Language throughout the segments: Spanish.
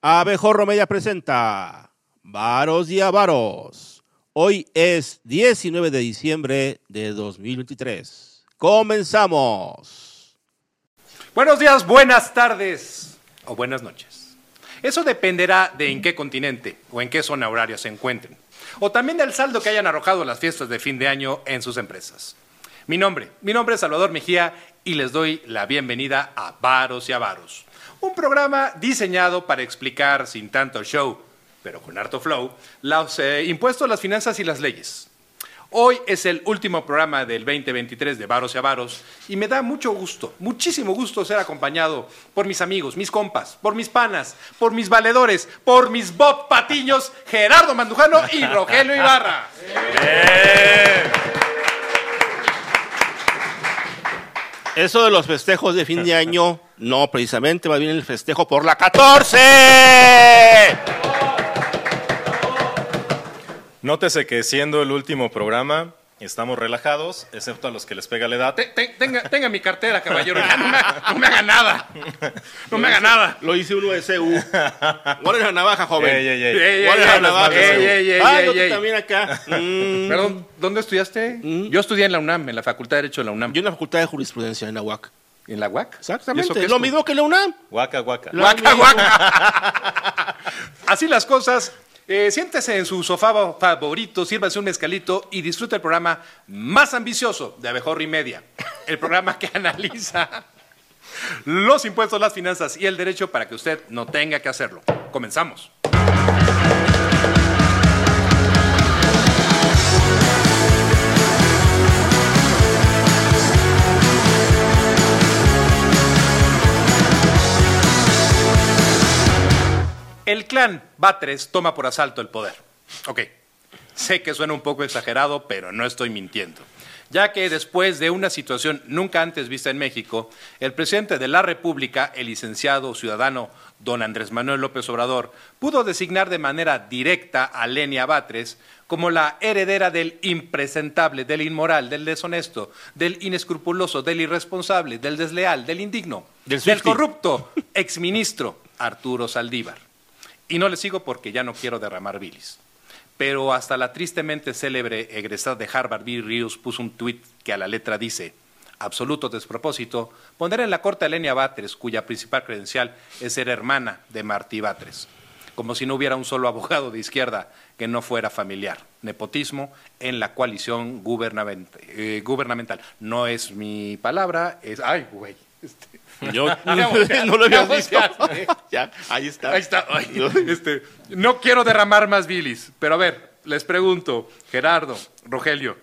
Abejorro Media presenta Varos y Avaros. Hoy es 19 de diciembre de 2023. Comenzamos. Buenos días, buenas tardes o buenas noches. Eso dependerá de en qué continente o en qué zona horaria se encuentren, o también del saldo que hayan arrojado las fiestas de fin de año en sus empresas. Mi nombre, mi nombre es Salvador Mejía y les doy la bienvenida a Varos y Avaros, un programa diseñado para explicar sin tanto show, pero con harto flow, los eh, impuestos, las finanzas y las leyes. Hoy es el último programa del 2023 de Varos y Avaros y me da mucho gusto, muchísimo gusto ser acompañado por mis amigos, mis compas, por mis panas, por mis valedores, por mis Bob Patiños, Gerardo Mandujano y Rogelio Ibarra. Eso de los festejos de fin de año, no precisamente, más bien el festejo por la 14. Nótese que siendo el último programa, estamos relajados, excepto a los que les pega la edad. Te- te- tenga, tenga mi cartera, caballero, ya no me, no me haga nada. No me haga nada. Lo hice uno de CU. Guarda la navaja, joven. Ey, ey, ey. La navaja. Ah, yo también acá. Mm. Perdón, ¿dónde estudiaste? Yo estudié en la UNAM, en la Facultad de Derecho de la UNAM. Yo en la Facultad de Jurisprudencia en la UAC. ¿En la UAC? ¿Y eso Exactamente. Lo mismo que la UNAM. Guaca, guaca. Guaca, guaca. Así las cosas. Eh, siéntese en su sofá favorito, sírvase un mezcalito y disfrute el programa más ambicioso de Abejorro y Media. El programa que analiza los impuestos, las finanzas y el derecho para que usted no tenga que hacerlo. Comenzamos. El clan Batres toma por asalto el poder. Ok, sé que suena un poco exagerado, pero no estoy mintiendo. Ya que después de una situación nunca antes vista en México, el presidente de la República, el licenciado ciudadano don Andrés Manuel López Obrador, pudo designar de manera directa a Lenia Batres como la heredera del impresentable, del inmoral, del deshonesto, del inescrupuloso, del irresponsable, del desleal, del indigno, Del del corrupto exministro Arturo Saldívar. Y no le sigo porque ya no quiero derramar bilis. Pero hasta la tristemente célebre egresada de Harvard, Bill Rios, puso un tuit que a la letra dice, absoluto despropósito, poner en la corte a Lenia Batres, cuya principal credencial es ser hermana de Martí Batres. Como si no hubiera un solo abogado de izquierda que no fuera familiar. Nepotismo en la coalición eh, gubernamental. No es mi palabra, es... ¡Ay, güey! Este, Yo Ya no lo había visto. ya, ahí está. Ahí está. Ay, este, no quiero derramar más bilis, pero a ver, les pregunto, Gerardo, Rogelio,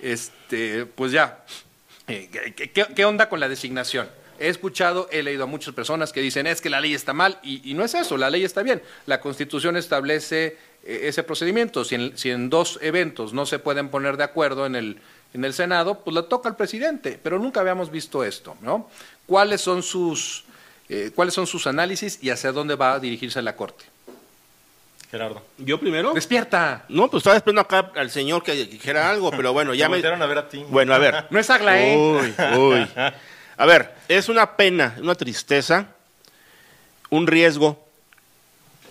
este, pues ya, eh, ¿qué, qué- qué onda con la designación? He escuchado, he leído a muchas personas que dicen es que la ley está mal y, y no es eso, la ley está bien. La Constitución establece eh, ese procedimiento. Si en, si en dos eventos no se pueden poner de acuerdo en el, en el Senado, pues le toca al presidente. Pero nunca habíamos visto esto, ¿no? ¿Cuáles son sus, eh, cuáles son sus análisis y hacia dónde va a dirigirse la Corte? Gerardo. ¿Yo primero? ¡Despierta! No, pues estaba esperando acá al señor que dijera algo, pero bueno, ya me... a ver a ti. Bueno, a ver. No es Aglaé. Uy, uy. A ver, es una pena, una tristeza, un riesgo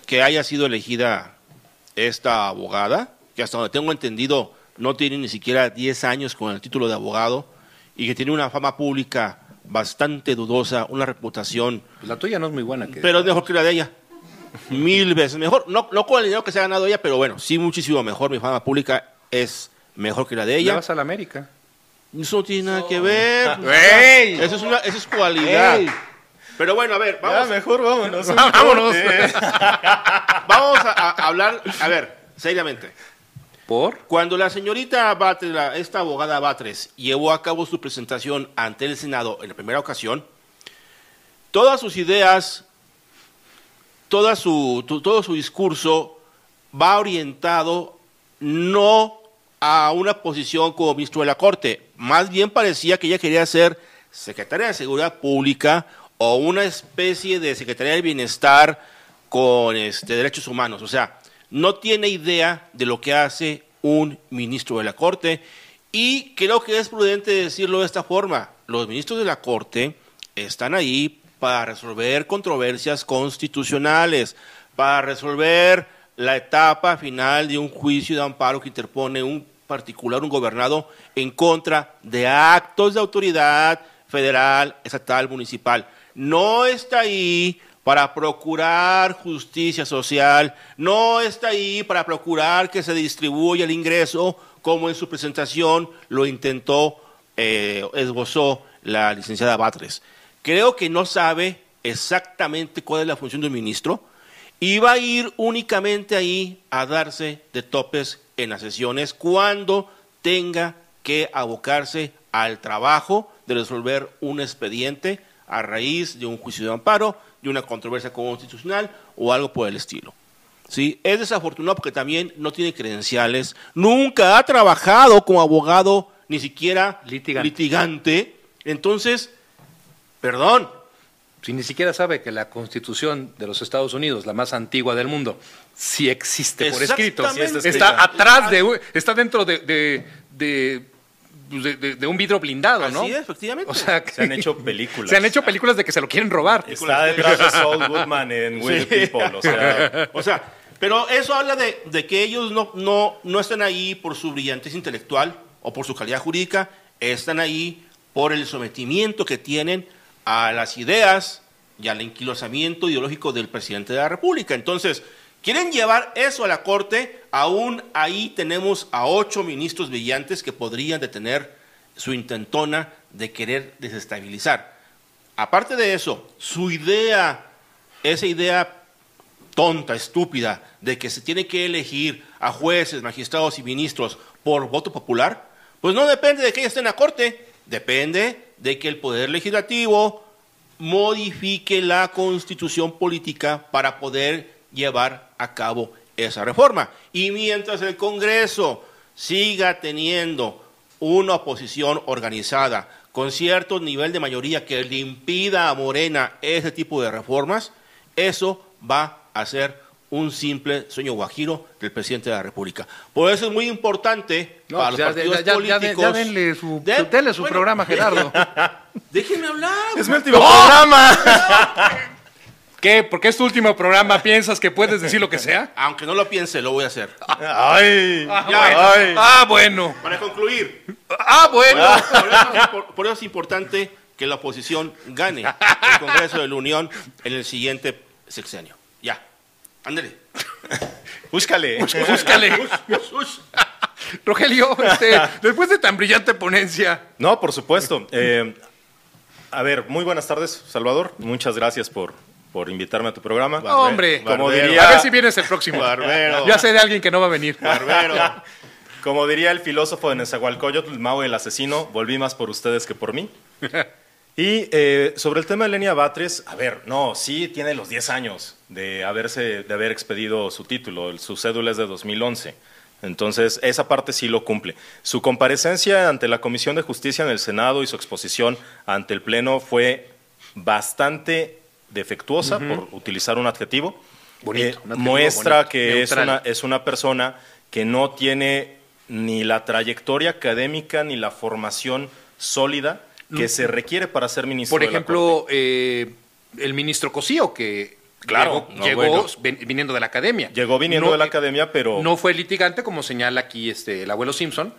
que haya sido elegida esta abogada, que hasta donde tengo entendido no tiene ni siquiera 10 años con el título de abogado y que tiene una fama pública bastante dudosa, una reputación, Pues la tuya no es muy buena. Que pero es mejor que la de ella. Mil veces mejor. No, no con el dinero que se ha ganado ella, pero bueno, sí muchísimo mejor. Mi fama pública es mejor que la de Le ella. vas a la América. Eso no tiene nada que ver. ¡Ey! Eso es, una, eso es cualidad. Pero bueno, a ver, Ya, vamos, mejor vámonos. Vámonos. vamos a, a hablar, a ver, seriamente. Cuando la señorita Batres, esta abogada Batres, llevó a cabo su presentación ante el Senado en la primera ocasión, todas sus ideas, toda su, todo su discurso va orientado no a una posición como ministro de la Corte, más bien parecía que ella quería ser secretaria de Seguridad Pública o una especie de secretaria del Bienestar con este, derechos humanos. O sea, no tiene idea de lo que hace un ministro de la Corte y creo que es prudente decirlo de esta forma. Los ministros de la Corte están ahí para resolver controversias constitucionales, para resolver la etapa final de un juicio de amparo que interpone un particular, un gobernado, en contra de actos de autoridad federal, estatal, municipal. No está ahí para procurar justicia social, no está ahí para procurar que se distribuya el ingreso, como en su presentación lo intentó, eh, esbozó la licenciada Batres. Creo que no sabe exactamente cuál es la función de un ministro y va a ir únicamente ahí a darse de topes en las sesiones cuando tenga que abocarse al trabajo de resolver un expediente a raíz de un juicio de amparo, de una controversia constitucional o algo por el estilo. ¿Sí? Es desafortunado porque también no tiene credenciales, nunca ha trabajado como abogado, ni siquiera litigante. Entonces, perdón. Si ni siquiera sabe que la constitución de los Estados Unidos, la más antigua del mundo, sí existe por escrito. está, atrás de, está dentro de de, un vidrio blindado, ¿no? Sí, efectivamente. O sea, se han hecho películas. Se han hecho películas de que se lo quieren robar. Está detrás de Saul Goodman en Will People, o sea. o sea, pero eso habla de, de, que ellos no, no, no están ahí por su brillantez intelectual o por su calidad jurídica, están ahí por el sometimiento que tienen a las ideas y al enquilosamiento ideológico del presidente de la República. Entonces, Quieren llevar eso a la Corte, aún ahí tenemos a ocho ministros brillantes que podrían detener su intentona de querer desestabilizar. Aparte de eso, su idea, esa idea tonta, estúpida, de que se tiene que elegir a jueces, magistrados y ministros por voto popular, pues no depende de que ella esté en la Corte, depende de que el Poder Legislativo modifique la constitución política para poder llevar a cabo esa reforma. Y mientras el Congreso siga teniendo una oposición organizada con cierto nivel de mayoría que le impida a Morena ese tipo de reformas, eso va a ser un simple sueño guajiro del presidente de la República. Por eso es muy importante para los partidos políticos. Ya, denle su, su programa, Gerardo. Déjenme hablar. Es mi último programa. ¿Qué? ¿Porque es tu último programa? ¿Piensas que puedes decir lo que sea? Aunque no lo piense, lo voy a hacer. Ay, ah, bueno. Para concluir. Ah, bueno. Por eso, es importante que la oposición gane el Congreso de la Unión en el siguiente sexenio. Ya. Ándale. Búscale. Búscale. Rogelio, este, después de tan brillante ponencia. No, por supuesto. Eh, a ver, muy buenas tardes, Salvador. Muchas gracias por, por invitarme a tu programa. Hombre, como diría, a ver si vienes el próximo. Barbero. Ya sé de alguien que no va a venir. Barbero. como diría el filósofo de Nezahualcóyotl, Mao el asesino, volví más por ustedes que por mí. Y eh, sobre el tema de Lenia Batres, a ver, no, sí tiene los 10 años de, haberse, de haber expedido su título, su cédula es de 2011. Entonces, esa parte sí lo cumple. Su comparecencia ante la Comisión de Justicia en el Senado y su exposición ante el Pleno fue bastante defectuosa, por utilizar un adjetivo, eh, muestra que es una, es una persona que no tiene ni la trayectoria académica ni la formación sólida que se requiere para ser ministro. Por ejemplo, eh, el ministro Cosío, que claro, llegó, viniendo de la academia. Llegó viniendo de la academia, pero... No fue litigante, como señala aquí este, el abuelo Simpson.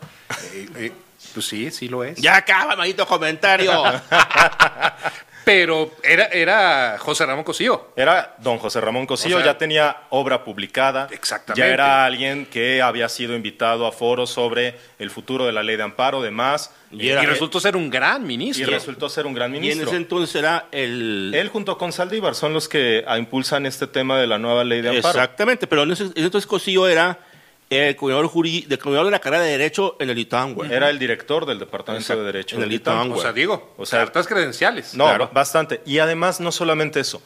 Eh, pues sí, sí lo es. Ya acaba, maldito comentario. Pero era, era José Ramón Cosío. Era don José Ramón Cosío, ya tenía obra publicada. Exactamente. Ya era alguien que había sido invitado a foros sobre el futuro de la ley de amparo, demás. Y, resultó ser un gran ministro. Y resultó ser un gran ministro. Y en ese entonces era el... Él junto con Saldívar son los que impulsan este tema de la nueva ley de amparo. Exactamente, pero en ese entonces Cosío era el coordinador, de la carrera de Derecho en el ITAM, Era el director del Departamento de Derecho. En el ITAM, O sea, digo, o sea, hartas credenciales. No, bastante. Y además, no solamente eso,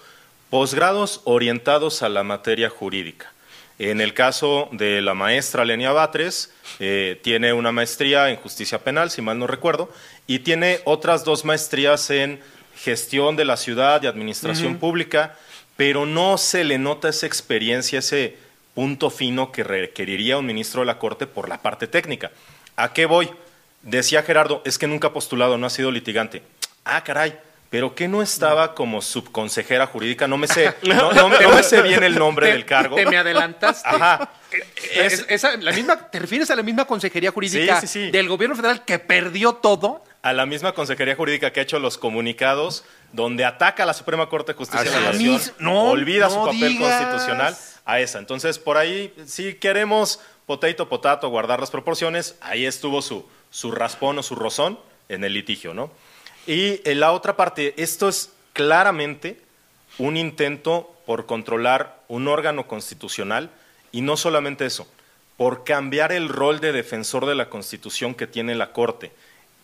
posgrados orientados a la materia jurídica. En el caso de la maestra Lenia Batres, eh, tiene una maestría en justicia penal, si mal no recuerdo, y tiene otras dos maestrías en gestión de la ciudad y administración pública, pero no se le nota esa experiencia, ese punto fino que requeriría un ministro de la Corte por la parte técnica. ¿A qué voy? Decía Gerardo, es que nunca ha postulado, no ha sido litigante. Ah, caray, pero que no estaba como subconsejera jurídica, no me sé, no, no me- no me sé bien el nombre Te- del cargo. Te me adelantaste. Ajá. Es- Es- esa- la misma, ¿Te refieres a la misma consejería jurídica Sí, sí, sí. del gobierno federal que perdió todo? A la misma consejería jurídica que ha hecho los comunicados donde ataca a la Suprema Corte de Justicia de la. Nación, no, olvida no su papel digas. constitucional a esa. Entonces, por ahí, si queremos potato, potato, guardar las proporciones, ahí estuvo su, su raspón o su rozón en el litigio, ¿no? Y en la otra parte, esto es claramente un intento por controlar un órgano constitucional y no solamente eso, por cambiar el rol de defensor de la Constitución que tiene la Corte,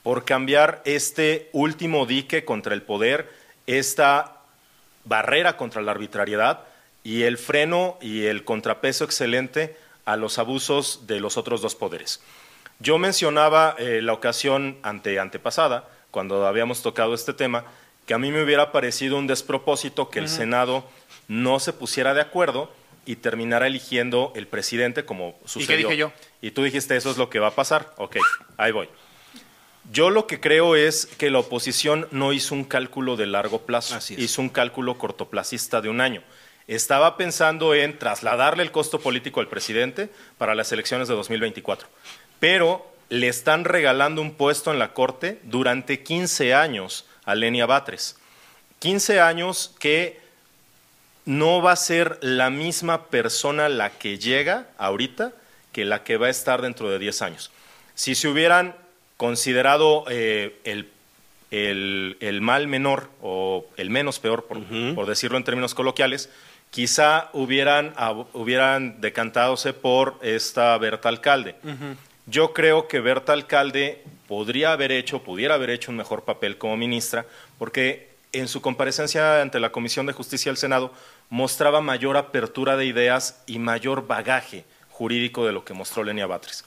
por cambiar este último dique contra el poder, esta barrera contra la arbitrariedad y el freno y el contrapeso excelente a los abusos de los otros dos poderes. Yo mencionaba eh, la ocasión ante antepasada, cuando habíamos tocado este tema, que a mí me hubiera parecido un despropósito que el Senado no se pusiera de acuerdo y terminara eligiendo el presidente como sucedió. dije yo? Y tú dijiste, eso es lo que va a pasar. Ok, ahí voy. Yo lo que creo es que la oposición no hizo un cálculo de largo plazo, hizo un cálculo cortoplacista de un año. Estaba pensando en trasladarle el costo político al presidente para las elecciones de 2024, pero le están regalando un puesto en la Corte durante 15 años a Lenia Batres. 15 años que no va a ser la misma persona la que llega ahorita que la que va a estar dentro de 10 años. Si se hubieran considerado eh, el, el- el mal menor o el menos peor, por, por decirlo en términos coloquiales, quizá hubieran, ab- hubieran decantándose por esta Berta Alcalde. Yo creo que Berta Alcalde podría haber hecho, pudiera haber hecho un mejor papel como ministra, porque en su comparecencia ante la Comisión de Justicia del Senado mostraba mayor apertura de ideas y mayor bagaje jurídico de lo que mostró Lenia Batres.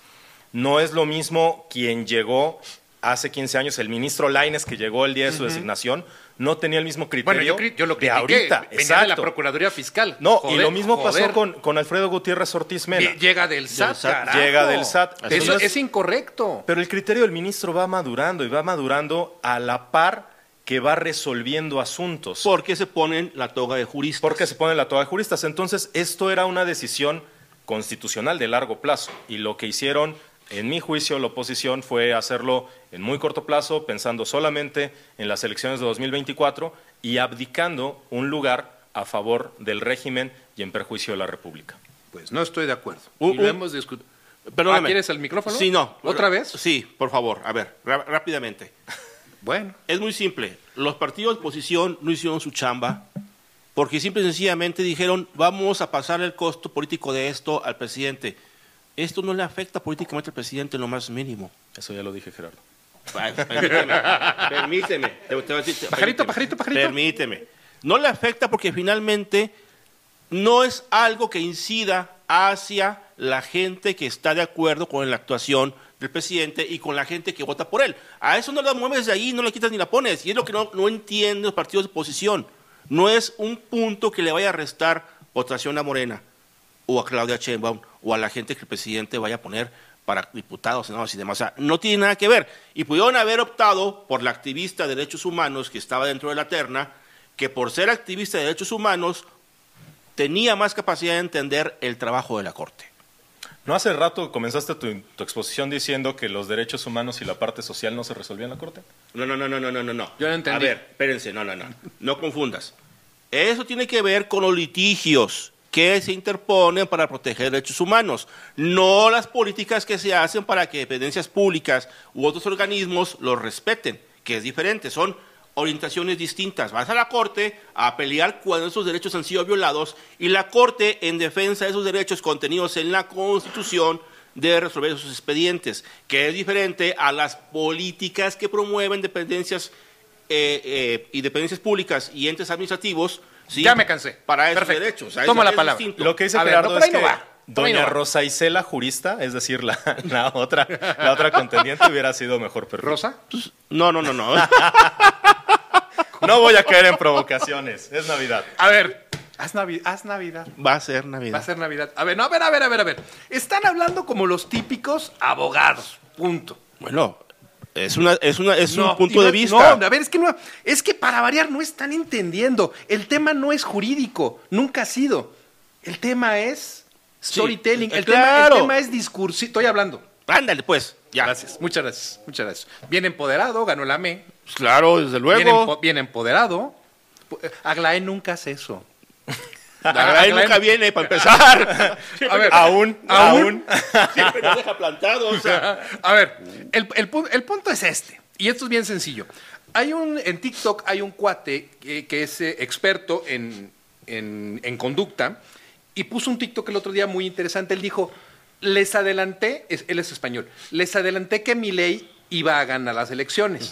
No es lo mismo quien llegó hace 15 años, el ministro Laines, que llegó el día de su designación, no tenía el mismo Bueno, criterio yo, cri- yo lo de critiqué. ahorita. Venía de la. Procuraduría Fiscal. No, y lo mismo joder. pasó con, con Alfredo Gutiérrez Ortiz Mena. Lle- Llega del SAT, carajo. llega del SAT. Eso Entonces- es incorrecto. Pero el criterio del ministro va madurando y va madurando a la par que va resolviendo asuntos. Porque se ponen la toga de juristas. Porque se pone la toga de juristas. Entonces, esto era una decisión constitucional de largo plazo. Y lo que hicieron, en mi juicio, la oposición fue hacerlo en muy corto plazo, pensando solamente en las elecciones de 2024 y abdicando un lugar a favor del régimen y en perjuicio de la República. Pues no estoy de acuerdo. Un- y lo un- hemos discutido. Perdóname. Ah, ¿quieres el micrófono? Sí, no. ¿Otra vez? Sí, por favor. A ver, rápidamente. Bueno. Es muy simple. Los partidos de oposición no hicieron su chamba porque simple y sencillamente dijeron vamos a pasar el costo político de esto al presidente. Esto no le afecta políticamente al presidente en lo más mínimo. Eso ya lo dije, Gerardo. Permíteme, permíteme. Pajarito, pajarito, pajarito. Permíteme. No le afecta porque finalmente no es algo que incida hacia la gente que está de acuerdo con la actuación del presidente y con la gente que vota por él. A eso no la mueves de ahí, no la quitas ni la pones. Y es lo que no, no entienden los partidos de oposición. No es un punto que le vaya a restar votación a Morena o a Claudia Sheinbaum o a la gente que el presidente vaya a poner para diputados, senadores y demás. O sea, no tiene nada que ver. Y pudieron haber optado por la activista de derechos humanos que estaba dentro de la terna, que por ser activista de derechos humanos tenía más capacidad de entender el trabajo de la Corte. ¿No hace rato comenzaste tu, tu exposición diciendo que los derechos humanos y la parte social no se resolvían en la Corte? No, no, no, no, no, no, no, no. Yo no entendí. A ver, espérense, no, no, no. No confundas. Eso tiene que ver con los litigios que se interponen para proteger derechos humanos, no las políticas que se hacen para que dependencias públicas u otros organismos los respeten, que es diferente, son orientaciones distintas. Vas a la Corte a pelear cuando esos derechos han sido violados y la Corte, en defensa de esos derechos contenidos en la Constitución, debe resolver esos expedientes, que es diferente a las políticas que promueven dependencias eh, eh, y dependencias públicas y entes administrativos. ¿Sí? Ya me cansé. Para esos Perfecto. derechos. O sea, es- la palabra. distinto. Lo que dice A ver, Gerardo no, es no que va. Doña no va. Rosa Isela, jurista, es decir, la, la otra, la otra contendiente, hubiera sido mejor perfil. ¿Rosa? No, no, no, no. No voy a caer en provocaciones, es Navidad. A ver, haz, Navi- haz Navidad. Va a ser Navidad. Va a ser Navidad. A ver, no, a ver, a ver, a ver, a ver. Están hablando como los típicos abogados. Punto. Bueno, Es, una, es, una, es No, un punto no- de vista. No, a ver, es que no, es que para variar no están entendiendo. El tema no es jurídico, nunca ha sido. El tema es storytelling, eh, el, claro. tema, el tema es discurso. Estoy hablando. Ándale, pues. Ya. Gracias, muchas gracias, muchas gracias. Bien empoderado, ganó la ME. Claro, desde Bien, luego. empo- bien empoderado. Aglaé nunca hace eso. La Aglaé- nunca viene para empezar. A ver, Aún, aún. Siempre nos deja plantados. O sea, A ver, el, el el punto es este, y esto es bien sencillo. Hay un, en TikTok hay un cuate que, que es eh, experto en, en- en conducta y puso un TikTok el otro día muy interesante. Él dijo, les adelanté, es- él es español, les adelanté que mi ley iba a ganar las elecciones.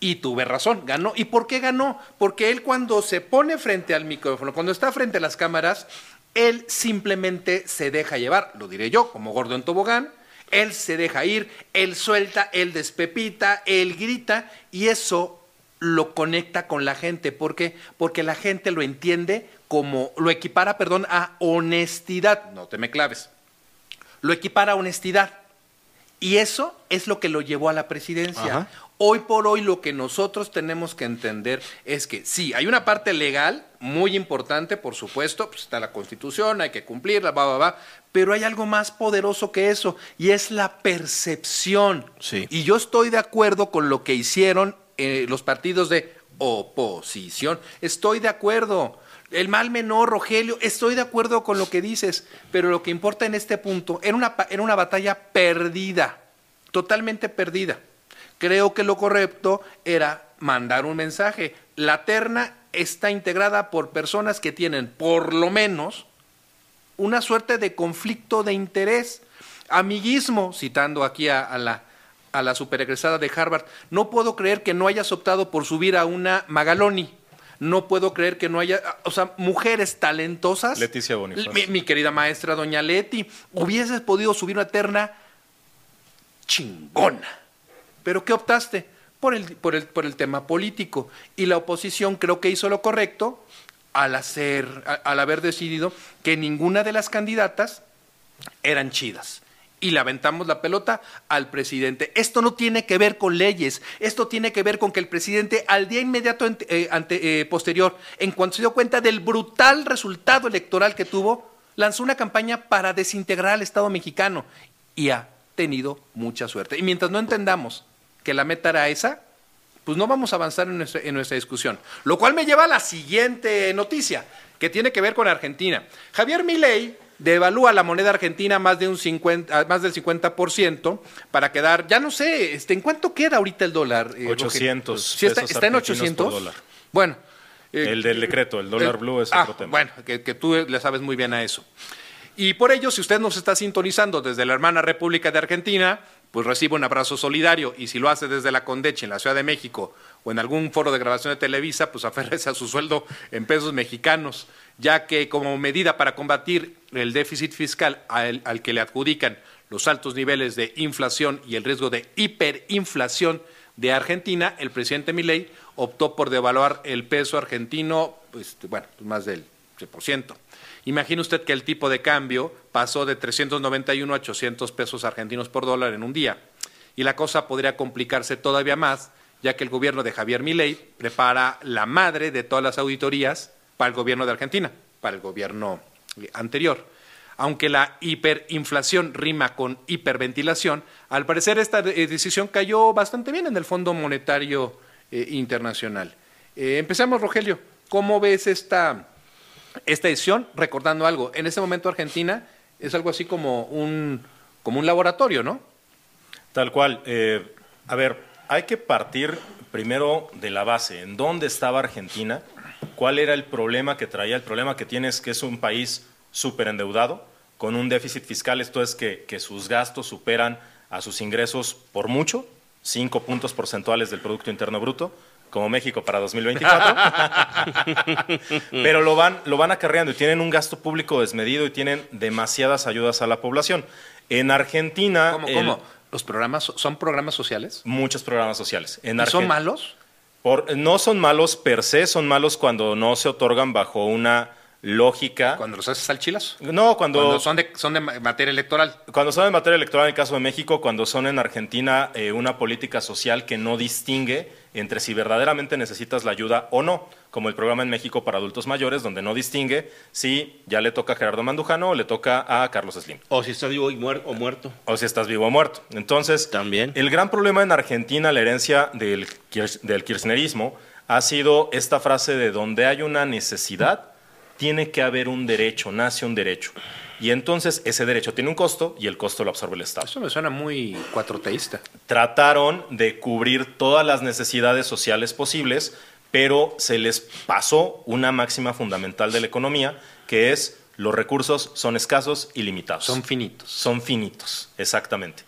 Y tuve razón, ganó. ¿Y por qué ganó? Porque él cuando se pone frente al micrófono, cuando está frente a las cámaras, él simplemente se deja llevar, lo diré yo, como gordo en tobogán, él se deja ir, él suelta, él despepita, él grita y eso lo conecta con la gente. ¿Por qué? Porque la gente lo entiende como, lo equipara, perdón, a honestidad. No te me claves. Lo equipara a honestidad. Y eso es lo que lo llevó a la presidencia. Hoy por hoy lo que nosotros tenemos que entender es que sí, hay una parte legal muy importante, por supuesto, pues está la constitución, hay que cumplirla, va, va, va, pero hay algo más poderoso que eso y es la percepción. Sí. Y yo estoy de acuerdo con lo que hicieron eh, los partidos de oposición. Estoy de acuerdo. El mal menor, Rogelio, estoy de acuerdo con lo que dices, pero lo que importa en este punto era una, era una batalla perdida, totalmente perdida. Creo que lo correcto era mandar un mensaje. La terna está integrada por personas que tienen, por lo menos, una suerte de conflicto de interés. Amiguismo, citando aquí a, a la, a la superegresada de Harvard, no puedo creer que no hayas optado por subir a una Magaloni. No puedo creer que no haya, o sea, mujeres talentosas. Leticia Bonifaz. Mi, mi querida maestra doña Leti, hubieses podido subir una terna chingona. ¿Pero qué optaste? Por el, por, el, por el tema político. Y la oposición creo que hizo lo correcto al, hacer, al haber decidido que ninguna de las candidatas eran chidas. Y le aventamos la pelota al presidente. Esto no tiene que ver con leyes, esto tiene que ver con que el presidente al día inmediato ante- eh, eh, posterior, en cuanto se dio cuenta del brutal resultado electoral que tuvo, lanzó una campaña para desintegrar al Estado mexicano y ha tenido mucha suerte. Y mientras no entendamos que la meta era esa, pues no vamos a avanzar en nuestra, en nuestra discusión. Lo cual me lleva a la siguiente noticia, que tiene que ver con Argentina. Javier Milei devalúa la moneda argentina más, de un 50, más del 50% para quedar, ya no sé, este, ¿en cuánto queda ahorita el dólar? eh, Rogelio? 800 ¿Sí está, está en argentinos 800? por dólar. Bueno. eh, El del decreto, el dólar blue es ah, otro tema. Bueno, que, que tú le sabes muy bien a eso. Y por ello, si usted nos está sintonizando desde la hermana República de Argentina, pues recibe un abrazo solidario. Y si lo hace desde la Condeche en la Ciudad de México o en algún foro de grabación de Televisa, pues aférrese a su sueldo en pesos mexicanos, ya que como medida para combatir el déficit fiscal al, que le adjudican los altos niveles de inflación y el riesgo de hiperinflación de Argentina, el presidente Milei optó por devaluar el peso argentino, pues, bueno, más del 3%. Imagine usted que el tipo de cambio pasó de 391 a 800 pesos argentinos por dólar en un día. Y la cosa podría complicarse todavía más, ya que el gobierno de Javier Milei prepara la madre de todas las auditorías para el gobierno de Argentina, para el gobierno eh, anterior. Aunque la hiperinflación rima con hiperventilación, al parecer esta eh, decisión cayó bastante bien en el Fondo Monetario eh, Internacional. Empezamos, Rogelio. ¿Cómo ves esta, esta decisión? Recordando algo, en este momento Argentina es algo así como un, como un laboratorio, ¿no? Tal cual. Eh, a ver, hay que partir primero de la base. ¿En dónde estaba Argentina? ¿Cuál era el problema que traía? El problema que tiene es que es un país súper endeudado, con un déficit fiscal, esto es que, que sus gastos superan a sus ingresos por mucho, cinco puntos porcentuales del Producto Interno Bruto, como México para 2024. Pero lo van, lo van acarreando y tienen un gasto público desmedido y tienen demasiadas ayudas a la población. En Argentina... ¿Cómo? el- cómo? ¿Los programas son programas sociales? muchos programas sociales. En ¿Y son malos? por- no son malos per se, son malos cuando no se otorgan bajo una lógica. Cuando los haces al chilazo. No, cuando, Cuando son de, son de ma- materia electoral. Cuando son en materia electoral en el caso de México, cuando son en Argentina eh, una política social que no distingue entre si verdaderamente necesitas la ayuda o no, como el programa en México para adultos mayores, donde no distingue si ya le toca a Gerardo Mandujano o le toca a Carlos Slim, O si estás vivo y muer- o muerto. o si estás vivo o muerto. Entonces, También. el gran problema en Argentina, la herencia del, kir- del kirchnerismo, ha sido esta frase de donde hay una necesidad, tiene que haber un derecho, nace un derecho. Y entonces ese derecho tiene un costo y el costo lo absorbe el Estado Eso me suena muy cuatroteísta. trataron de cubrir todas las necesidades sociales posibles, pero se les pasó una máxima fundamental de la economía, que es los recursos son escasos y limitados. Son finitos. Son finitos, exactamente.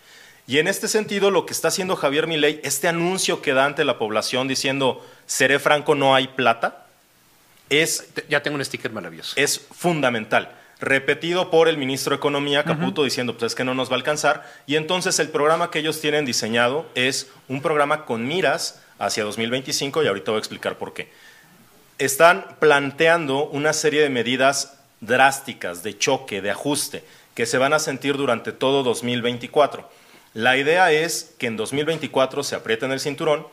Y en este sentido, lo que está haciendo Javier Milei, este anuncio que da ante la población diciendo, seré franco, no hay plata, es Ya tengo un sticker maravilloso. es fundamental. Repetido por el ministro de Economía, Caputo, diciendo pues es que no nos va a alcanzar. Y entonces el programa que ellos tienen diseñado es un programa con miras hacia 2025 y ahorita voy a explicar por qué. Están planteando una serie de medidas drásticas, de choque, de ajuste, que se van a sentir durante todo 2024. La idea es que en 2024 se aprieten el cinturón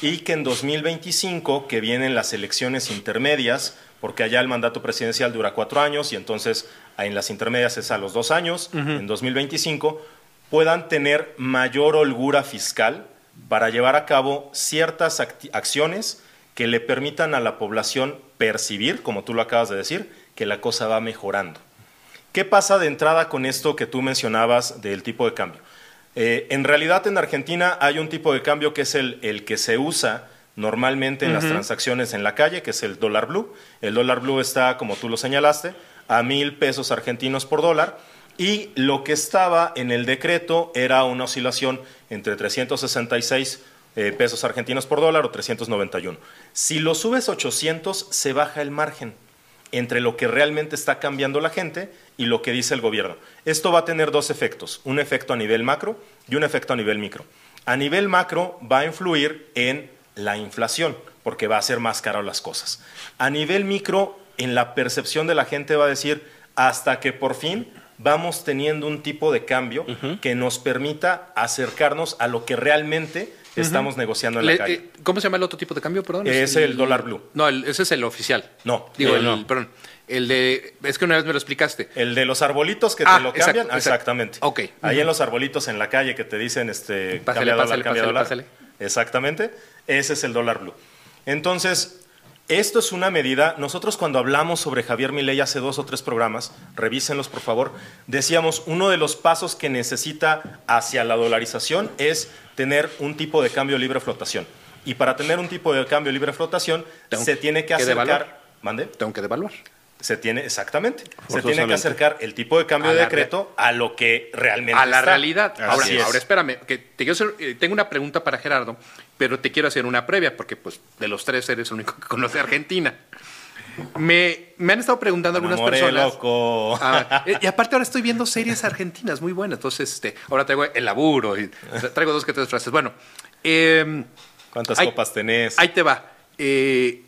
y que en 2025, que vienen las elecciones intermedias, porque allá el mandato presidencial dura cuatro años y entonces en las intermedias es a los dos años, en 2025, puedan tener mayor holgura fiscal para llevar a cabo ciertas acciones que le permitan a la población percibir, como tú lo acabas de decir, que la cosa va mejorando. ¿Qué pasa de entrada con esto que tú mencionabas del tipo de cambio? Eh, en realidad en Argentina hay un tipo de cambio que es el, el que se usa normalmente en las transacciones en la calle, que es el dólar blue. El dólar blue está, como tú lo señalaste, a mil pesos argentinos por dólar. Y lo que estaba en el decreto era una oscilación entre 366 eh, pesos argentinos por dólar o 391. Si lo subes a 800, se baja el margen entre lo que realmente está cambiando la gente y lo que dice el gobierno. Esto va a tener dos efectos, un efecto a nivel macro y un efecto a nivel micro. A nivel macro va a influir en la inflación, porque va a ser más caro las cosas. A nivel micro, en la percepción de la gente va a decir, hasta que por fin vamos teniendo un tipo de cambio que nos permita acercarnos a lo que realmente estamos negociando en Le- la calle. eh, ¿Cómo se llama el otro tipo de cambio, perdón? Es el dólar blue. No, el- ese es el oficial. No, Digo, el, no. perdón. El de. Es que una vez me lo explicaste. El de los arbolitos que Ah, te lo cambian, exacto. exactamente. Ok. Ahí Ujú. en los arbolitos en la calle que te dicen este Pásale, cambia dólar, pásale, cambia pásale, dólar. pásale. Exactamente. Ese es el dólar blue. Entonces, esto es una medida. Nosotros cuando hablamos sobre Javier Milei hace dos o tres programas, revísenlos por favor, decíamos uno de los pasos que necesita hacia la dolarización es tener un tipo de cambio libre flotación. Y para tener un tipo de cambio libre flotación Tengo se tiene que acercar. ¿Mande? Tengo que devaluar. Se tiene, exactamente. Se tiene que acercar el tipo de cambio A de decreto a lo que realmente A la está. realidad. Ahora, es. ahora espérame, que te quiero hacer- eh, tengo una pregunta para Gerardo, pero te quiero hacer una previa, porque pues de los tres eres el único que conoce Argentina. Me, me han estado preguntando algunas personas. loco. Ah, eh, y aparte ahora estoy viendo series argentinas muy buenas. Entonces, este, ahora traigo el laburo y traigo dos que tres frases. Bueno, eh, ¿Cuántas copas tenés? ahí te va. Eh,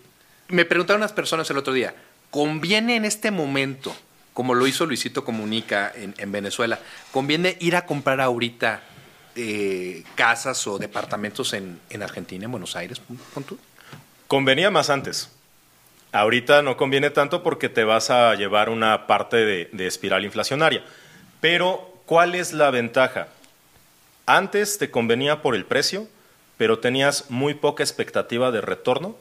me preguntaron unas personas el otro día, ¿conviene en este momento, como lo hizo Luisito Comunica en, en Venezuela, conviene ir a comprar ahorita eh, casas o departamentos en, en Argentina, en Buenos Aires? tú? Convenía más antes. Ahorita no conviene tanto porque te vas a llevar una parte de, de espiral inflacionaria. Pero, ¿cuál es la ventaja? Antes te convenía por el precio, pero tenías muy poca expectativa de retorno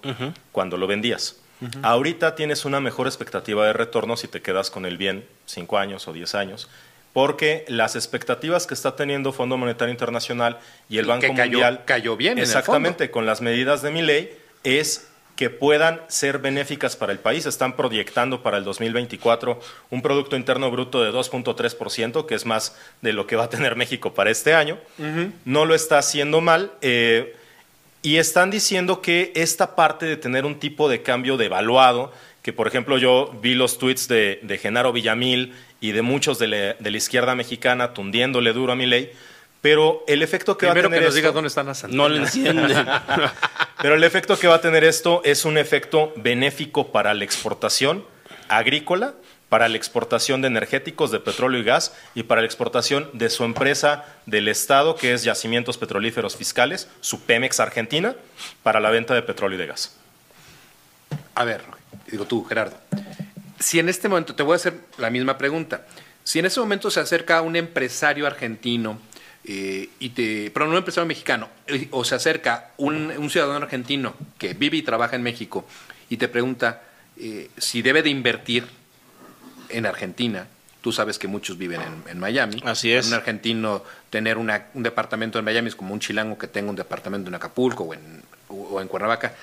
cuando lo vendías. Ahorita tienes una mejor expectativa de retorno si te quedas con el bien 5 años o 10 años, porque las expectativas que está teniendo Fondo Monetario Internacional y el Y Banco que cayó- Mundial cayó bien en el exactamente con las medidas de mi ley es que puedan ser benéficas para el país. Están proyectando para el 2024 un Producto Interno Bruto de 2.3%, que es más de lo que va a tener México para este año. No lo está haciendo mal. eh, y están diciendo que esta parte de tener un tipo de cambio devaluado, que por ejemplo yo vi los tweets de, de Genaro Villamil y de muchos de, la- de la izquierda mexicana tundiéndole duro a mi ley, pero el efecto que Primero va a que tener nos esto- dónde están las No le antenas. entienden. pero el efecto que va a tener esto es un efecto benéfico para la exportación agrícola para la exportación de energéticos, de petróleo y gas, y para la exportación de su empresa del Estado, que es Yacimientos Petrolíferos Fiscales, su Pemex Argentina, para la venta de petróleo y de gas. A ver, digo tú, Gerardo, si en este momento, te voy a hacer la misma pregunta, si en este momento se acerca un empresario argentino, eh, y te, pero no un empresario mexicano, eh, o se acerca un, un, ciudadano argentino que vive y trabaja en México y te pregunta eh, si debe de invertir en Argentina, tú sabes que muchos viven en, en Miami. Así es. Un argentino tener una, un departamento en Miami es como un chilango que tenga un departamento en Acapulco o en, o en Cuernavaca.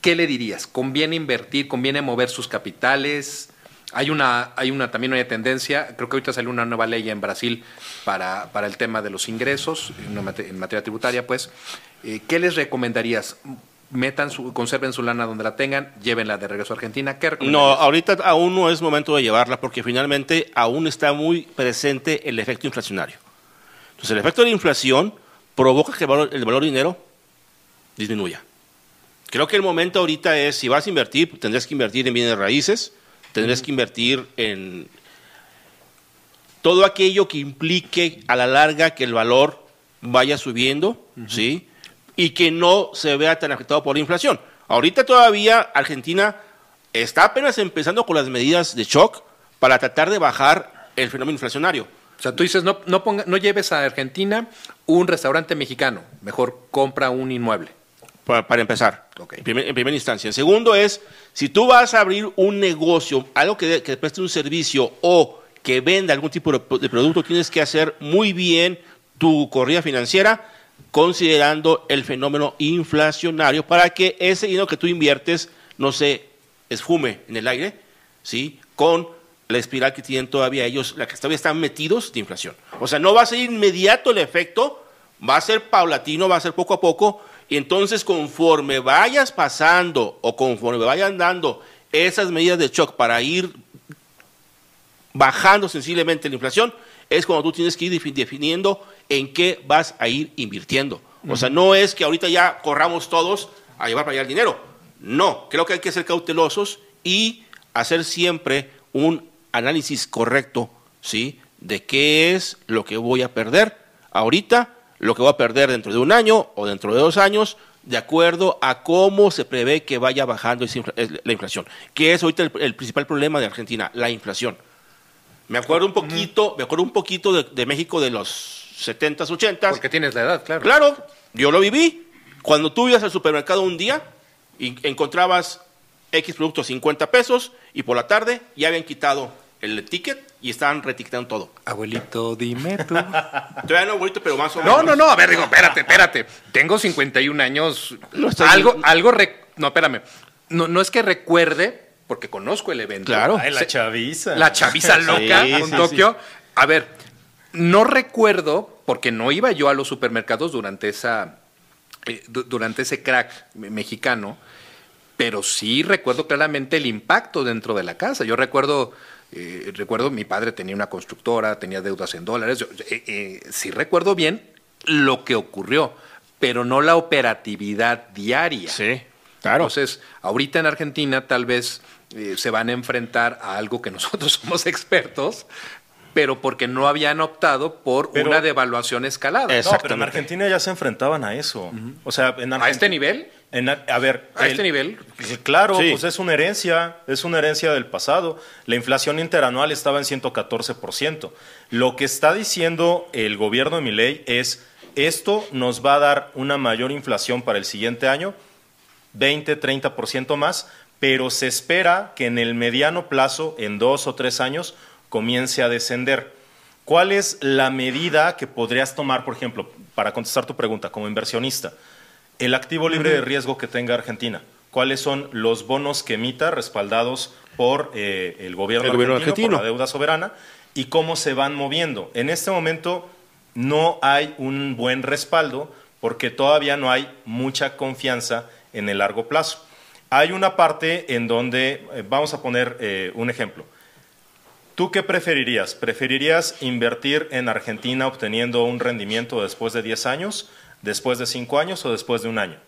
¿Qué le dirías? ¿Conviene invertir? ¿Conviene mover sus capitales? Hay una, hay una, también una tendencia, creo que ahorita salió una nueva ley en Brasil para, para el tema de los ingresos en, materia, en materia tributaria, pues. Eh, ¿Qué les recomendarías? Metan su, conserven su lana donde la tengan, llévenla de regreso a Argentina. ¿Qué no, ahorita aún no es momento de llevarla porque finalmente aún está muy presente el efecto inflacionario. Entonces el efecto de la inflación provoca que el valor, el valor dinero disminuya. Creo que el momento ahorita es, si vas a invertir, tendrás que invertir en bienes raíces, tendrás que invertir en todo aquello que implique a la larga que el valor vaya subiendo, ¿sí? Y que no se vea tan afectado por la inflación. Ahorita todavía Argentina está apenas empezando con las medidas de shock para tratar de bajar el fenómeno inflacionario. O sea, tú dices, no, no, ponga, no lleves a Argentina un restaurante mexicano, mejor compra un inmueble. Para, para empezar, okay. en, primer, en, primera instancia. En segundo es, si tú vas a abrir un negocio, algo que, que preste un servicio o que venda algún tipo de, de producto, tienes que hacer muy bien tu corrida financiera considerando el fenómeno inflacionario para que ese dinero que tú inviertes no se esfume en el aire, ¿sí? Con la espiral que tienen todavía ellos, la que todavía están metidos de inflación. O sea, no va a ser inmediato el efecto, va a ser paulatino, va a ser poco a poco, y entonces conforme vayas pasando o conforme vayan dando esas medidas de shock para ir bajando sensiblemente la inflación, es cuando tú tienes que ir definiendo en qué vas a ir invirtiendo. O sea, no es que ahorita ya corramos todos a llevar para allá el dinero. No, creo que hay que ser cautelosos y hacer siempre un análisis correcto, ¿sí? De qué es lo que voy a perder ahorita, lo que voy a perder dentro de un año o dentro de dos años, de acuerdo a cómo se prevé que vaya bajando la inflación. Que es ahorita el, el principal problema de Argentina, la inflación. Me acuerdo un poquito, me acuerdo un poquito de, de México de los 70s, 80s. Porque tienes la edad, claro. Claro, yo lo viví. Cuando tú ibas al supermercado un día y encontrabas X productos 50 pesos y por la tarde ya habían quitado el ticket y estaban retiquetando todo. Abuelito, dime tú. Todavía no, abuelito, pero más o no, menos. No, no, no, a ver, digo, espérate, espérate. Tengo 51 años. No algo, algo, rec... no, espérame. No, no es que recuerde, porque conozco el evento. Claro. Ay, la chaviza. La chaviza loca Sí, con sí, Tokio. A ver, no recuerdo, porque no iba yo a los supermercados durante, esa, eh, du- durante ese crack me- mexicano, pero sí recuerdo claramente el impacto dentro de la casa. Yo recuerdo, eh, recuerdo mi padre tenía una constructora, tenía deudas en dólares. Yo, eh, eh, sí recuerdo bien lo que ocurrió, pero no la operatividad diaria. Sí, claro. Entonces, ahorita en Argentina tal vez eh, se van a enfrentar a algo que nosotros somos expertos, pero porque no habían optado por Pero- una devaluación escalada. No, pero en Exactamente. Argentina ya se enfrentaban a eso. O sea, en ¿A Argentina- este nivel? En Ar- a ver, ¿A el- este nivel? Claro, Sí. pues es una herencia, es una herencia del pasado. La inflación interanual estaba en 114%. Lo que está diciendo el gobierno de Milei es, esto nos va a dar una mayor inflación para el siguiente año, 20, 30% más, pero se espera que en el mediano plazo, en dos o tres años, comience a descender. ¿Cuál es la medida que podrías tomar, por ejemplo, para contestar tu pregunta, como inversionista? El activo libre de riesgo que tenga Argentina. ¿Cuáles son los bonos que emita respaldados por eh, el gobierno, El gobierno argentino, argentino. por la deuda soberana? Y cómo se van moviendo. En este momento no hay un buen respaldo porque todavía no hay mucha confianza en el largo plazo. Hay una parte en donde, eh, vamos a poner eh, un ejemplo. ¿Tú qué preferirías? ¿Preferirías invertir en Argentina obteniendo un rendimiento después de 10 años, después de 5 años o después de un año?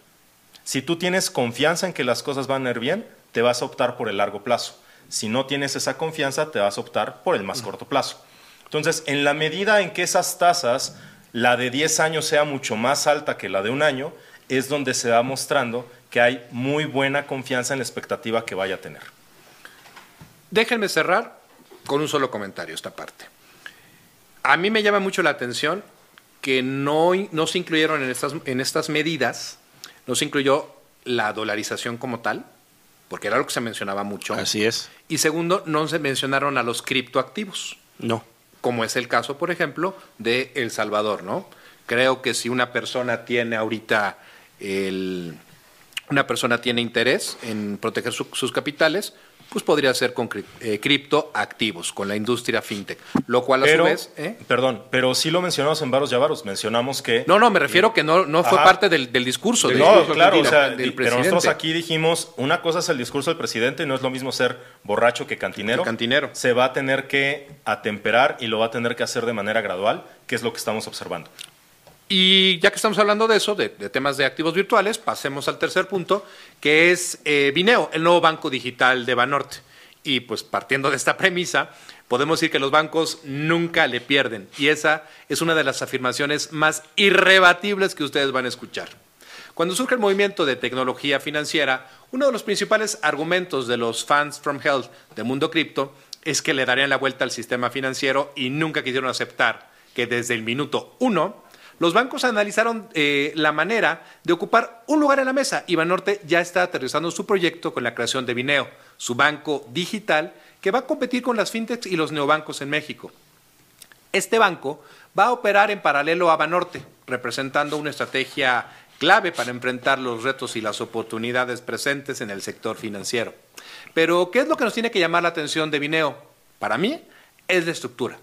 Si tú tienes confianza en que las cosas van a ir bien, te vas a optar por el largo plazo. si no tienes esa confianza, te vas a optar por el más corto plazo. Entonces, en la medida en que esas tasas, la de 10 años sea mucho más alta que la de un año, es donde se va mostrando que hay muy buena confianza en la expectativa que vaya a tener. Déjenme cerrar con un solo comentario esta parte. A mí me llama mucho la atención que no, no se incluyeron en estas, en estas medidas, no se incluyó la dolarización como tal, porque era lo que se mencionaba mucho. Así es. Y segundo, no se mencionaron a los criptoactivos. No. Como es el caso, por ejemplo, de El Salvador, ¿no? Creo que si una persona tiene ahorita el, una persona tiene interés en proteger sus capitales, pues podría ser con eh, criptoactivos, con la industria fintech. Lo cual a pero, su vez. ¿eh? Perdón, pero sí lo mencionamos en Varos Yavaros. Mencionamos que. No, no, me refiero que no, no fue parte del, discurso. no, discurso claro, o sea, pero nosotros aquí dijimos: una cosa es el discurso del presidente y no es lo mismo ser borracho que cantinero. cantinero. Se va a tener que atemperar y lo va a tener que hacer de manera gradual, que es lo que estamos observando. Y ya que estamos hablando de eso, de, temas de activos virtuales, pasemos al tercer punto, que es eh, Vineo, el nuevo banco digital de Banorte. Y pues partiendo de esta premisa, podemos decir que los bancos nunca le pierden. Y esa es una de las afirmaciones más irrebatibles que ustedes van a escuchar. Cuando surge el movimiento de tecnología financiera, uno de los principales argumentos de los fans from health de Mundo Cripto es que le darían la vuelta al sistema financiero y nunca quisieron aceptar que desde el minuto uno los bancos analizaron eh, la manera de ocupar un lugar en la mesa y Banorte ya está aterrizando su proyecto con la creación de Vineo, su banco digital que va a competir con las fintechs y los neobancos en México. Este banco va a operar en paralelo a Banorte, representando una estrategia clave para enfrentar los retos y las oportunidades presentes en el sector financiero. Pero, ¿qué es lo que nos tiene que llamar la atención de Vineo? Para mí, es la estructura.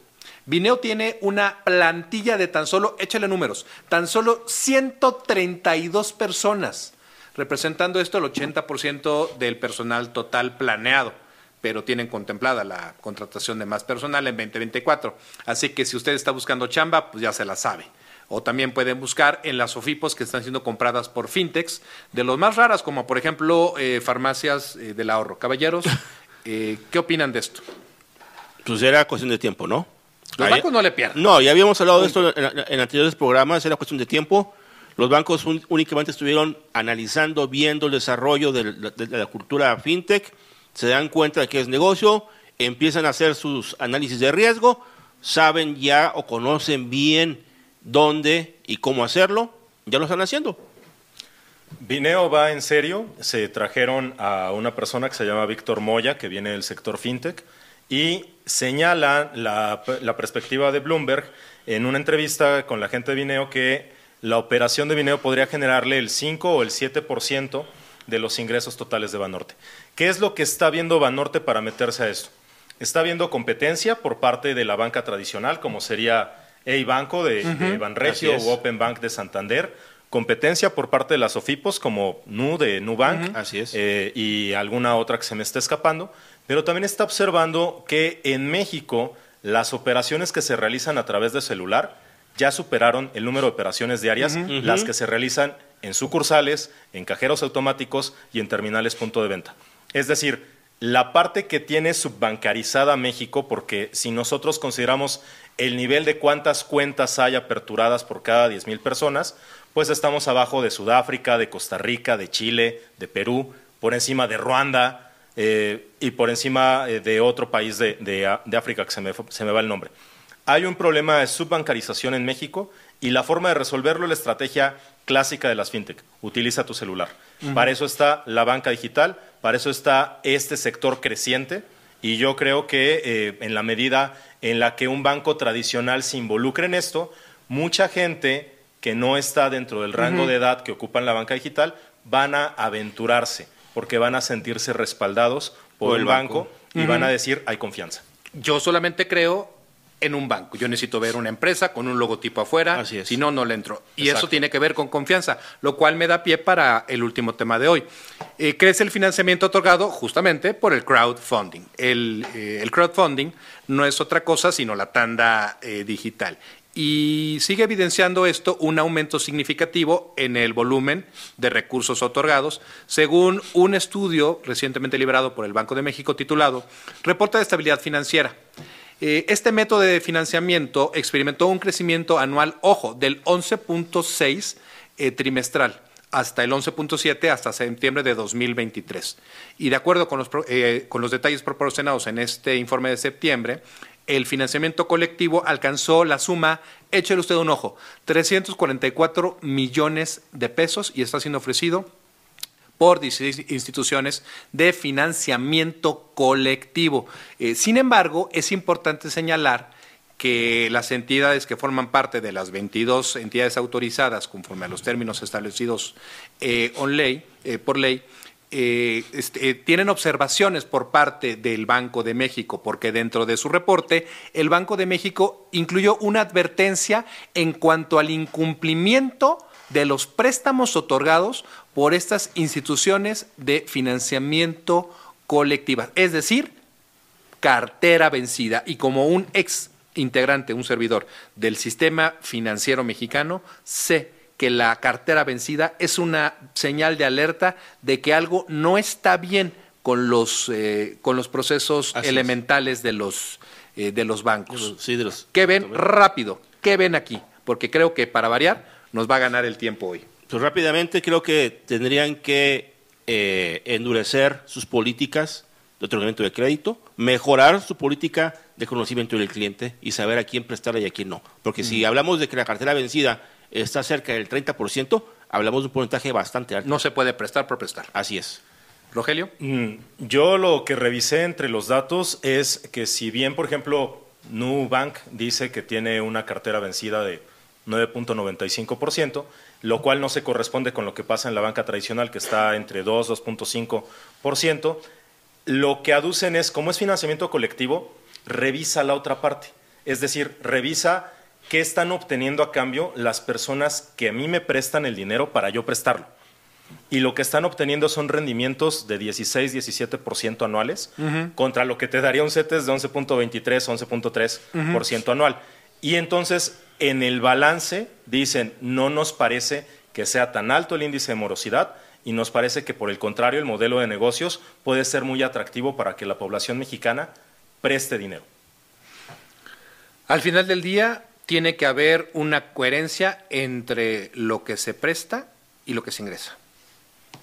Vineo tiene una plantilla de tan solo, échale números, tan solo 132 personas, representando esto el 80% del personal total planeado, pero tienen contemplada la contratación de más personal en 2024. Así que si usted está buscando chamba, pues ya se la sabe. O también pueden buscar en las OFIPOS que están siendo compradas por fintechs, de los más raras, como por ejemplo eh, farmacias eh, del ahorro. Caballeros, eh, ¿qué opinan de esto? Pues era cuestión de tiempo, ¿no? Los bancos no le pierden. No, ya habíamos hablado de esto en, anteriores programas, era cuestión de tiempo. Los bancos únicamente estuvieron analizando, viendo el desarrollo de, la cultura fintech, se dan cuenta de que es negocio, empiezan a hacer sus análisis de riesgo, saben ya o conocen bien dónde y cómo hacerlo, ya lo están haciendo. Vineo va en serio, se trajeron a una persona que se llama Víctor Moya, que viene del sector fintech, y señala la, perspectiva de Bloomberg en una entrevista con la gente de Vineo que la operación de Vineo podría generarle el 5 o el 7% de los ingresos totales de Banorte. ¿Qué es lo que está viendo Banorte para meterse a esto? Está viendo competencia por parte de la banca tradicional, como sería EI Banco de, Banregio o Open Bank de Santander, competencia por parte de las OFIPOS como NU de Nubank Así es. Eh, y alguna otra que se me está escapando pero también está observando que en México las operaciones que se realizan a través de celular ya superaron el número de operaciones diarias, las que se realizan en sucursales, en cajeros automáticos y en terminales punto de venta. Es decir, la parte que tiene subbancarizada México, porque si nosotros consideramos el nivel de cuántas cuentas hay aperturadas por cada 10 mil personas, pues estamos abajo de Sudáfrica, de Costa Rica, de Chile, de Perú, por encima de Ruanda, eh, y por encima eh, de otro país de, África que se me, se me va el nombre. Hay un problema de subbancarización en México y la forma de resolverlo es la estrategia clásica de las fintech. Utiliza tu celular. Para eso está la banca digital, para eso está este sector creciente y yo creo que eh, en la medida en la que un banco tradicional se involucre en esto, mucha gente que no está dentro del rango de edad que ocupan la banca digital van a aventurarse porque van a sentirse respaldados por, el banco, y van a decir hay confianza. Yo solamente creo en un banco. Yo necesito ver una empresa con un logotipo afuera, Así es. si no, no le entro. Y Exacto. eso tiene que ver con confianza, lo cual me da pie para el último tema de hoy. Eh, crece el financiamiento otorgado justamente por el crowdfunding. El, eh, el crowdfunding no es otra cosa sino la tanda eh, digital. Y sigue evidenciando esto un aumento significativo en el volumen de recursos otorgados, según un estudio recientemente liberado por el Banco de México titulado Reporte de Estabilidad Financiera. Eh, Este método de financiamiento experimentó un crecimiento anual, ojo, del 11.6 eh, trimestral hasta el 11.7 hasta septiembre de 2023. Y de acuerdo con los, eh, con los detalles proporcionados en este informe de septiembre, el financiamiento colectivo alcanzó la suma, échale usted un ojo, 344 millones de pesos y está siendo ofrecido por 16 instituciones de financiamiento colectivo. Eh, sin embargo, es importante señalar que las entidades que forman parte de las 22 entidades autorizadas conforme a los términos establecidos eh, eh, por ley, eh, este, eh, tienen observaciones por parte del Banco de México, porque dentro de su reporte, el Banco de México incluyó una advertencia en cuanto al incumplimiento de los préstamos otorgados por estas instituciones de financiamiento colectiva, es decir, cartera vencida. Y como un ex integrante, un servidor del sistema financiero mexicano, sé que la cartera vencida es una señal de alerta de que algo no está bien con los, eh, con los procesos Así es. elementales de los, eh, de los bancos. Sí, de los. ¿Qué ven? Rápido. ¿Qué ven aquí? Porque creo que para variar nos va a ganar el tiempo hoy. Pues rápidamente creo que tendrían que eh, endurecer sus políticas de otorgamiento de crédito, mejorar su política de conocimiento del cliente y saber a quién prestarle y a quién no. Porque si hablamos de que la cartera vencida está cerca del 30%, hablamos de un porcentaje bastante alto. No se puede prestar por prestar. Así es. Rogelio. Mm, Yo lo que revisé entre los datos es que si bien, por ejemplo, Nubank dice que tiene una cartera vencida de 9.95%, lo cual no se corresponde con lo que pasa en la banca tradicional, que está entre 2, 2.5%, lo que aducen es, como es financiamiento colectivo, revisa la otra parte. Es decir, revisa qué están obteniendo a cambio las personas que a mí me prestan el dinero para yo prestarlo y lo que están obteniendo son rendimientos de 16-17% anuales contra lo que te daría un CETES de 11.23, 11.3% anual. Y entonces, en el balance, dicen, no nos parece que sea tan alto el índice de morosidad y nos parece que, por el contrario, el modelo de negocios puede ser muy atractivo para que la población mexicana preste dinero. Al final del día tiene que haber una coherencia entre lo que se presta y lo que se ingresa.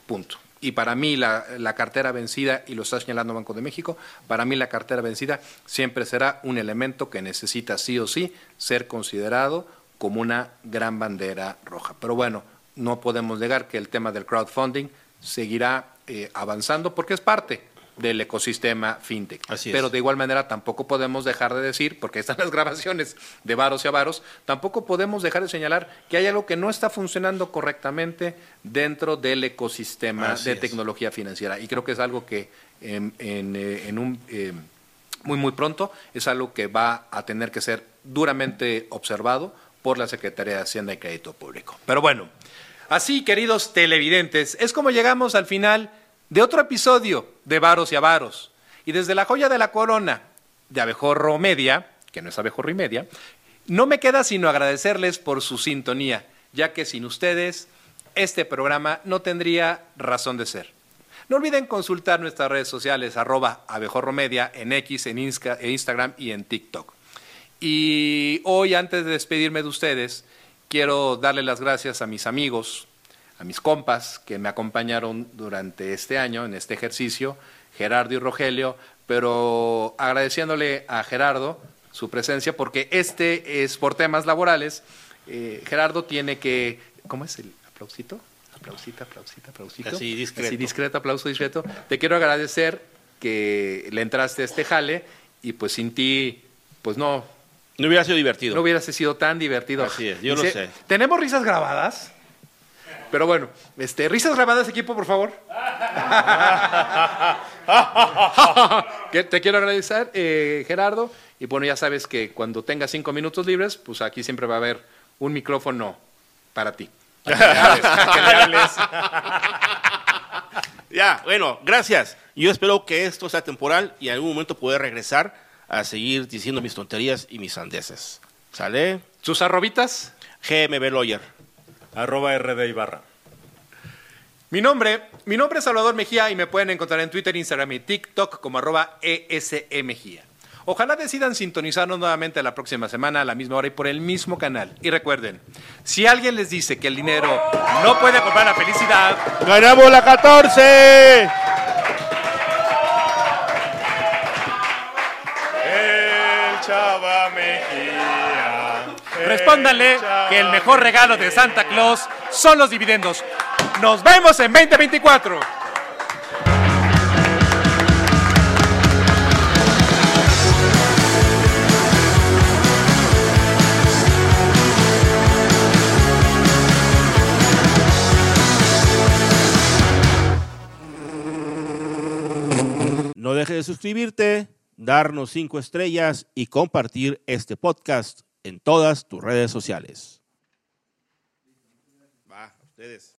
Punto. Y para mí la, la cartera vencida, y lo está señalando Banco de México, para mí la cartera vencida siempre será un elemento que necesita sí o sí ser considerado como una gran bandera roja. Pero bueno, no podemos negar que el tema del crowdfunding seguirá eh, avanzando porque es parte del ecosistema fintech. Así es. Pero de igual manera tampoco podemos dejar de decir, porque están las grabaciones de varos y avaros, tampoco podemos dejar de señalar que hay algo que no está funcionando correctamente dentro del ecosistema Así de es. tecnología financiera. Y creo que es algo que en, en, eh, en un eh, muy muy pronto es algo que va a tener que ser duramente observado por la Secretaría de Hacienda y Crédito Público. Pero bueno, así queridos televidentes, es como llegamos al final de otro episodio de Varos y Avaros. Y desde la joya de la corona de Abejorro Media, que no es Abejorro y Media, no me queda sino agradecerles por su sintonía, ya que sin ustedes este programa no tendría razón de ser. No olviden consultar nuestras redes sociales, arroba abejorro media, en X, en Insta- en Instagram y en TikTok. Y hoy, antes de despedirme de ustedes, quiero darle las gracias a mis amigos, a mis compas que me acompañaron durante este año en este ejercicio, Gerardo y Rogelio, pero agradeciéndole a Gerardo su presencia porque este es por temas laborales. Eh, Gerardo tiene que, ¿cómo es el aplausito? Aplausita, aplausita, aplausito. Así, discreto. Así, discreto, aplauso discreto. Te quiero agradecer que le entraste a este jale y pues sin ti, pues no, No hubiera sido divertido. no hubiera sido tan divertido. Así es, yo lo sé. Tenemos risas grabadas. Pero bueno, este, risas grabadas, equipo, por favor. Que te quiero agradecer, eh, Gerardo. Y bueno, ya sabes que cuando tengas cinco minutos libres, pues aquí siempre va a haber un micrófono para ti. Ya, bueno, gracias. Yo espero que esto sea temporal y en algún momento poder regresar a seguir diciendo mis tonterías y mis sandeces. ¿Sale? ¿Sus arrobitas? GMB Lawyer. Arroba RD Ibarra. Mi nombre, mi nombre es Salvador Mejía y me pueden encontrar en Twitter, Instagram y TikTok como arroba ESE Mejía. Ojalá decidan sintonizarnos nuevamente la próxima semana a la misma hora y por el mismo canal. Y recuerden, si alguien les dice que el dinero no puede comprar la felicidad, ¡Ganamos la 14! El Chava Mejía. Respóndanle que el mejor regalo de Santa Claus son los dividendos. Nos vemos en 2024. No dejes de suscribirte, darnos cinco estrellas y compartir este podcast en todas tus redes sociales. Va, ustedes.